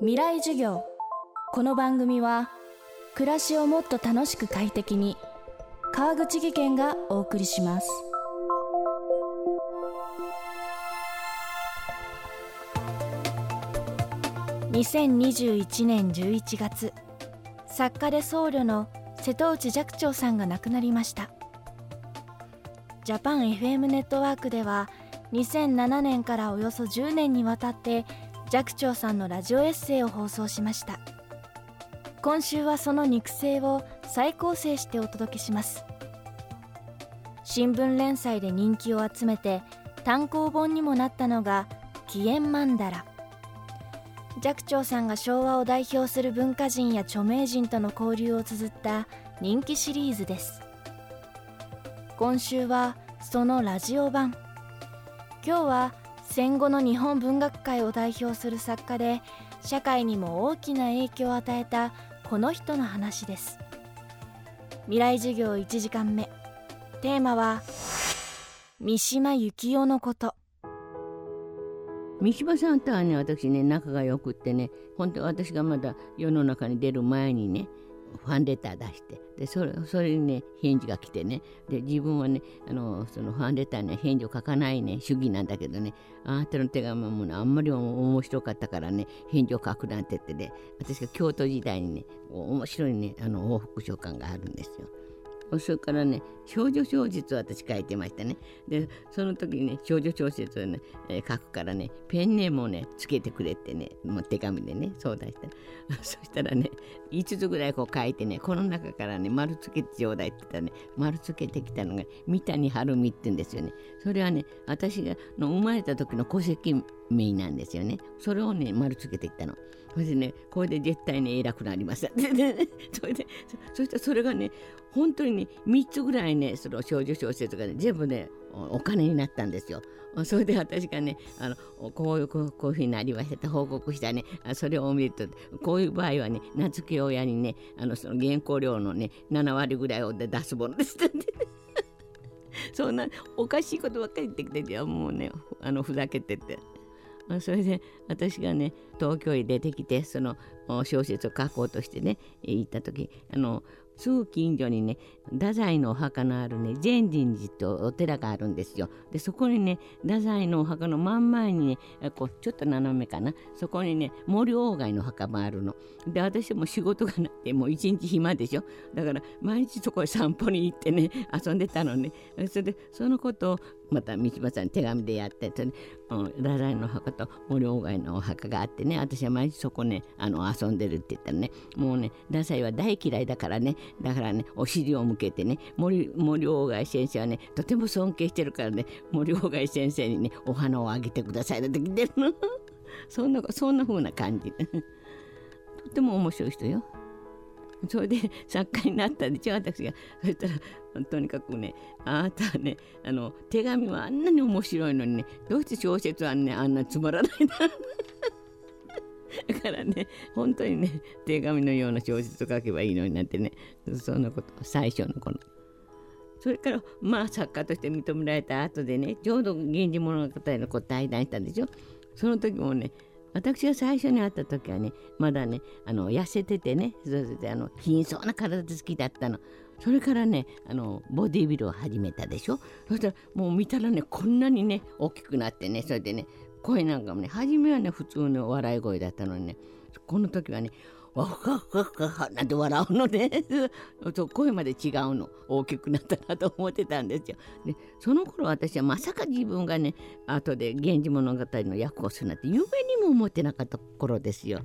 未来授業。この番組は暮らしをもっと楽しく快適に川口義賢がお送りします。2021年11月作家で僧侶の瀬戸内寂聴さんが亡くなりました。ジャパン FM ネットワークでは2007年からおよそ10年にわたって寂聴さんのラジオエッセイを放送しました。今週はその肉声を再構成してお届けします。新聞連載で人気を集めて単行本にもなったのが「紀元曼荼羅」寂聴さんが昭和を代表する文化人や著名人との交流を綴った人気シリーズです。今週はそのラジオ版。今日は戦後の日本文学界を代表する作家で社会にも大きな影響を与えたこの人の話です。未来授業1時間目。テーマは三島由紀夫のこと。三島さんとはね私ね仲が良くってね本当私がまだ世の中に出る前にねファンレター出してでそれそれにね返事が来てね。で自分はねあのそのファンレターには返事を書かないね主義なんだけどね。あなたの手紙も、ね、あんまり面白かったからね返事を書くなんて言ってね。私が京都時代にね面白いねあの往復書簡があるんですよ。それからね少女小説を私書いてましたね。でその時にね少女小説をね、えー、書くからねペンネームをねつけてくれってねもう手紙でね相談した。そしたらね5つぐらいこう書いてねこの中からね丸つけてちょうだいって言ったらね丸つけてきたのが三谷晴美って言うんですよね。それはね私がの生まれた時の戸籍名なんですよね。それをね丸つけてきたの。それでねこれで絶対に偉くなりました。それでそしてそれがね本当にね3つぐらいねその少女小説がね全部ねお金になったんですよ。それで私がねあのこういうこういうふうになりましたって報告したねそれを見るとこういう場合はね名付け親にねあのその原稿料のね7割ぐらいを出すものですってね。そんなおかしいことばっかり言ってきてじゃもうねあのふざけてて。それで私がね東京へ出てきてその小説を書こうとしてね行った時あのすぐ近所にね太宰のお墓のあるね善人寺とお寺があるんですよ。でそこにね太宰のお墓の真ん前にねこうちょっと斜めかなそこにね森鴎外の墓もあるの。で私も仕事がなくてもう一日暇でしょだから毎日そこへ散歩に行ってね遊んでたのね。それでそのことをまた三島さん手紙でやってとね、太宰の墓と森鴎外のお墓があってね私は毎日そこねあの遊んでるって言ったらねもうね太宰は大嫌いだからねだからねお尻を向けてね森森鴎外先生はねとても尊敬してるからね森鴎外先生にねお花をあげてくださいって来てるの。そんなそんな風な感じ。とても面白い人よ。それで作家になったんでしょ私がそしたらとにかくねあなたはねあの手紙はあんなに面白いのにねどうして小説はねあんなつまらないんだからね本当にね手紙のような小説を書けばいいのになってねそんなこと最初の頃。それからまあ作家として認められた後でねちょうど「源氏物語」のこう対談したんでしょ。その時もね私が最初に会った時はねまだねあの痩せててねそれであの貧相な体で好きだったの。それからねあのボディービルを始めたでしょ。そしたらもう見たらねこんなにね大きくなってねそれでね声なんかもね初めはね普通の笑い声だったのにねこの時はねわふかふかふかなんて笑うので、ね、声まで違うの大きくなったなと思ってたんですよ。でその頃私はまさか自分がね後で「源氏物語」の役をするなんて夢にも思ってなかった頃ですよ。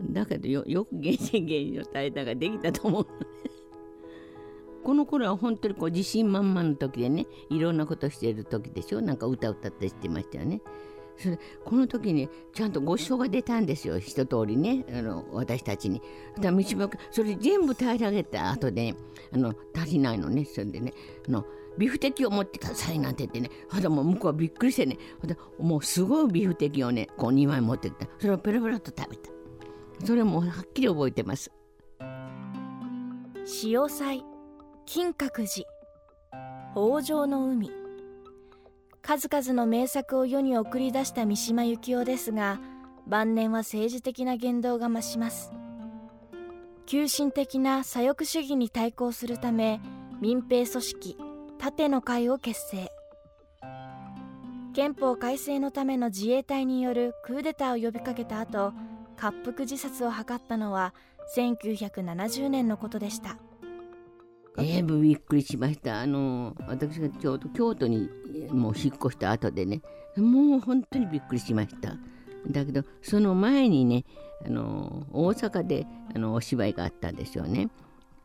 だけどよよく「源氏源氏」の対談ができたと思うのね。この頃は本当にこう自信満々の時でねいろんなことしてる時でしょなんか歌歌ってしてましたよね。それこの時にちゃんとご馳走が出たんですよ。一通りね。あの私たちに。だ道それ全部平らげた後であの足りないのねそれでね。あのビフテキを持ってくださいなんて言ってね。あだもう向こうはびっくりしてね。もうすごいビフテキをねこう2枚持ってきた。それをペロペロと食べた。それもはっきり覚えてます。潮祭金閣寺北条の海。数々の名作を世に送り出した三島由紀夫ですが晩年は政治的な言動が増します。急進的な左翼主義に対抗するため民兵組織盾の会を結成。憲法改正のための自衛隊によるクーデターを呼びかけた後滑腹自殺を図ったのは1970年のことでした。ええびっくりしました。あの私がちょうど京都にもう引っ越した後でね。もう本当にびっくりしました。だけどその前にねあの大阪であのお芝居があったんですよね。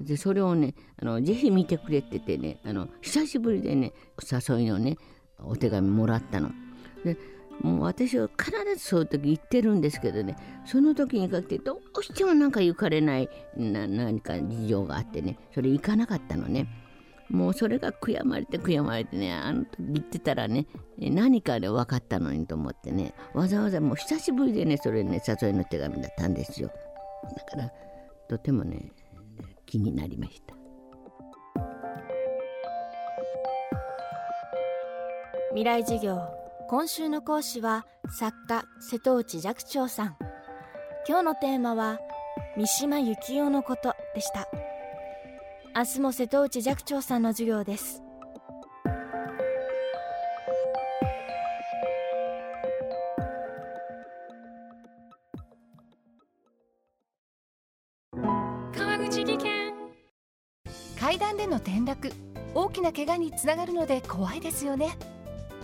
でそれをねあのぜひ見てくれててねあの久しぶりでね誘いのねお手紙もらったの。でもう私は必ずそういう時言ってるんですけどね。その時にかけてどうしてもなんか行かれないな何か事情があってね。それ行かなかったのね。もうそれが悔やまれて悔やまれてねあの時言ってたらね何かで分かったのにと思ってね。わざわざもう久しぶりでねそれね誘いの手紙だったんですよ。だからとてもね気になりました。未来授業。今週の講師は作家瀬戸内寂聴さん。今日のテーマは三島由紀夫のことでした。明日も瀬戸内寂聴さんの授業です。川口技研。階段での転落大きな怪我につながるので怖いですよね